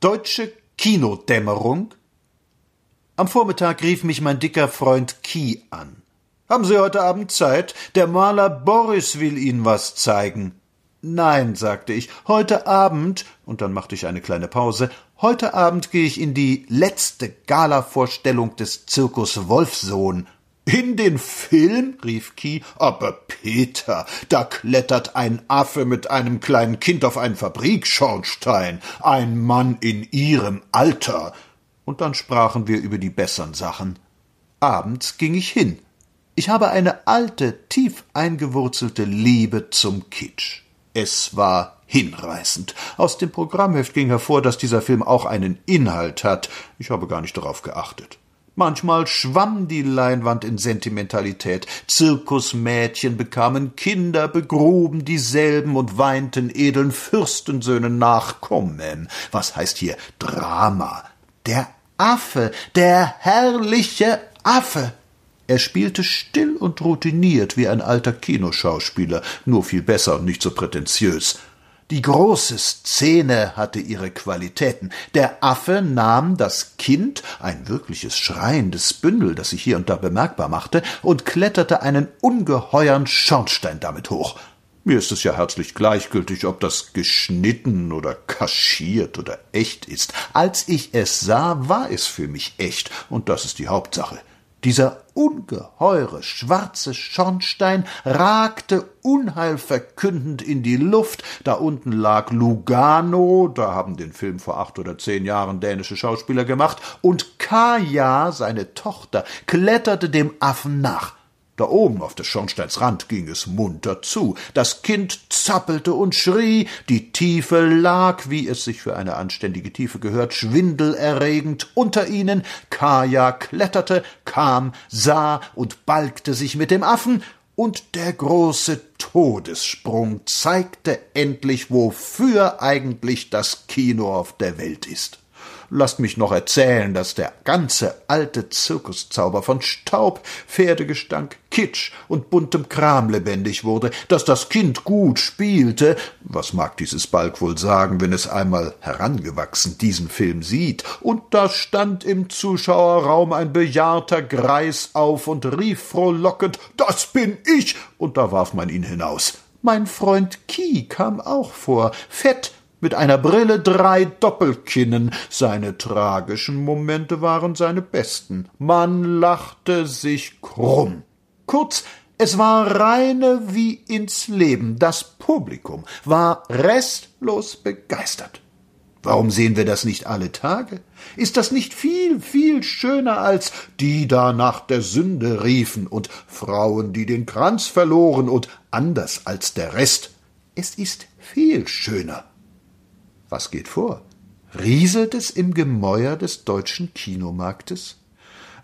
Deutsche Kinodämmerung. Am Vormittag rief mich mein dicker Freund Kie an. Haben Sie heute Abend Zeit? Der Maler Boris will Ihnen was zeigen. Nein, sagte ich, heute Abend, und dann machte ich eine kleine Pause, heute Abend gehe ich in die letzte Galavorstellung des Zirkus Wolfsohn. In den Film? rief Kie. Aber Peter, da klettert ein Affe mit einem kleinen Kind auf einen Fabrikschornstein. Ein Mann in ihrem Alter. Und dann sprachen wir über die bessern Sachen. Abends ging ich hin. Ich habe eine alte, tief eingewurzelte Liebe zum Kitsch. Es war hinreißend. Aus dem Programmheft ging hervor, dass dieser Film auch einen Inhalt hat. Ich habe gar nicht darauf geachtet. Manchmal schwamm die Leinwand in Sentimentalität. Zirkusmädchen bekamen Kinder, begruben dieselben und weinten edlen Fürstensöhnen Nachkommen. Was heißt hier Drama? Der Affe, der herrliche Affe. Er spielte still und routiniert wie ein alter Kinoschauspieler, nur viel besser und nicht so prätentiös. Die große Szene hatte ihre Qualitäten. Der Affe nahm das Kind, ein wirkliches schreiendes Bündel, das sich hier und da bemerkbar machte, und kletterte einen ungeheuern Schornstein damit hoch. Mir ist es ja herzlich gleichgültig, ob das geschnitten oder kaschiert oder echt ist. Als ich es sah, war es für mich echt, und das ist die Hauptsache. Dieser ungeheure schwarze Schornstein ragte unheilverkündend in die Luft, da unten lag Lugano, da haben den Film vor acht oder zehn Jahren dänische Schauspieler gemacht, und Kaja, seine Tochter, kletterte dem Affen nach. Da oben auf des Schornsteins Rand ging es munter zu. Das Kind zappelte und schrie, die Tiefe lag, wie es sich für eine anständige Tiefe gehört, schwindelerregend unter ihnen. Kaja kletterte, kam, sah und balgte sich mit dem Affen, und der große Todessprung zeigte endlich, wofür eigentlich das Kino auf der Welt ist. Lasst mich noch erzählen, dass der ganze alte Zirkuszauber von Staub, Pferdegestank, Kitsch und buntem Kram lebendig wurde, dass das Kind gut spielte. Was mag dieses Balk wohl sagen, wenn es einmal herangewachsen diesen Film sieht? Und da stand im Zuschauerraum ein bejahrter Greis auf und rief frohlockend, das bin ich! Und da warf man ihn hinaus. Mein Freund Kie kam auch vor, fett, mit einer Brille drei Doppelkinnen. Seine tragischen Momente waren seine besten. Man lachte sich krumm. Kurz, es war reine wie ins Leben. Das Publikum war restlos begeistert. Warum sehen wir das nicht alle Tage? Ist das nicht viel, viel schöner als die da nach der Sünde riefen und Frauen, die den Kranz verloren und anders als der Rest? Es ist viel schöner. Was geht vor? Rieselt es im Gemäuer des deutschen Kinomarktes?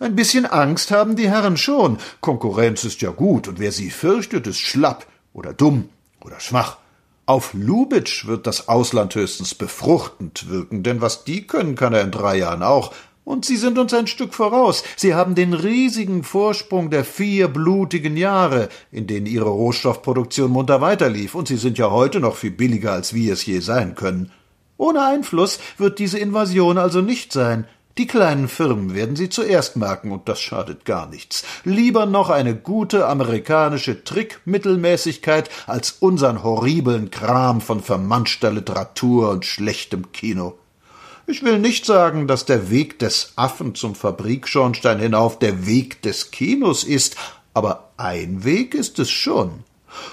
Ein bisschen Angst haben die Herren schon. Konkurrenz ist ja gut, und wer sie fürchtet, ist schlapp oder dumm oder schwach. Auf Lubitsch wird das Ausland höchstens befruchtend wirken, denn was die können, kann er in drei Jahren auch. Und sie sind uns ein Stück voraus. Sie haben den riesigen Vorsprung der vier blutigen Jahre, in denen ihre Rohstoffproduktion munter weiterlief, und sie sind ja heute noch viel billiger, als wir es je sein können. Ohne Einfluss wird diese Invasion also nicht sein. Die kleinen Firmen werden sie zuerst merken, und das schadet gar nichts. Lieber noch eine gute amerikanische Trickmittelmäßigkeit als unseren horriblen Kram von vermanschter Literatur und schlechtem Kino. Ich will nicht sagen, dass der Weg des Affen zum Fabrikschornstein hinauf der Weg des Kinos ist, aber ein Weg ist es schon.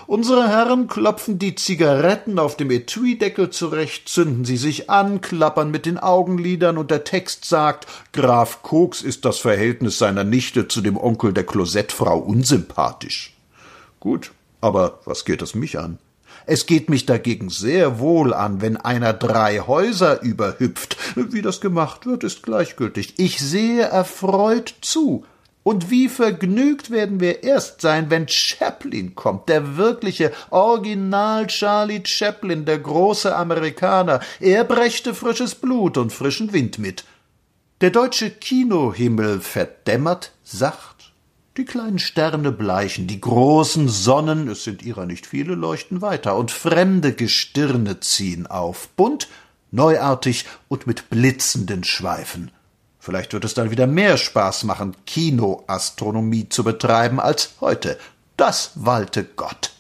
Unsere Herren klopfen die Zigaretten auf dem Etuideckel zurecht, zünden sie sich an, klappern mit den Augenlidern und der Text sagt, Graf Koks ist das Verhältnis seiner Nichte zu dem Onkel der Klosettfrau unsympathisch. Gut, aber was geht es mich an? Es geht mich dagegen sehr wohl an, wenn einer drei Häuser überhüpft. Wie das gemacht wird, ist gleichgültig. Ich sehe erfreut zu, und wie vergnügt werden wir erst sein, wenn Chaplin kommt, der wirkliche Original Charlie Chaplin, der große Amerikaner. Er brächte frisches Blut und frischen Wind mit. Der deutsche Kinohimmel verdämmert sacht. Die kleinen Sterne bleichen, die großen Sonnen, es sind ihrer nicht viele, leuchten weiter, und fremde Gestirne ziehen auf, bunt neuartig und mit blitzenden Schweifen. Vielleicht wird es dann wieder mehr Spaß machen, Kinoastronomie zu betreiben als heute. Das walte Gott.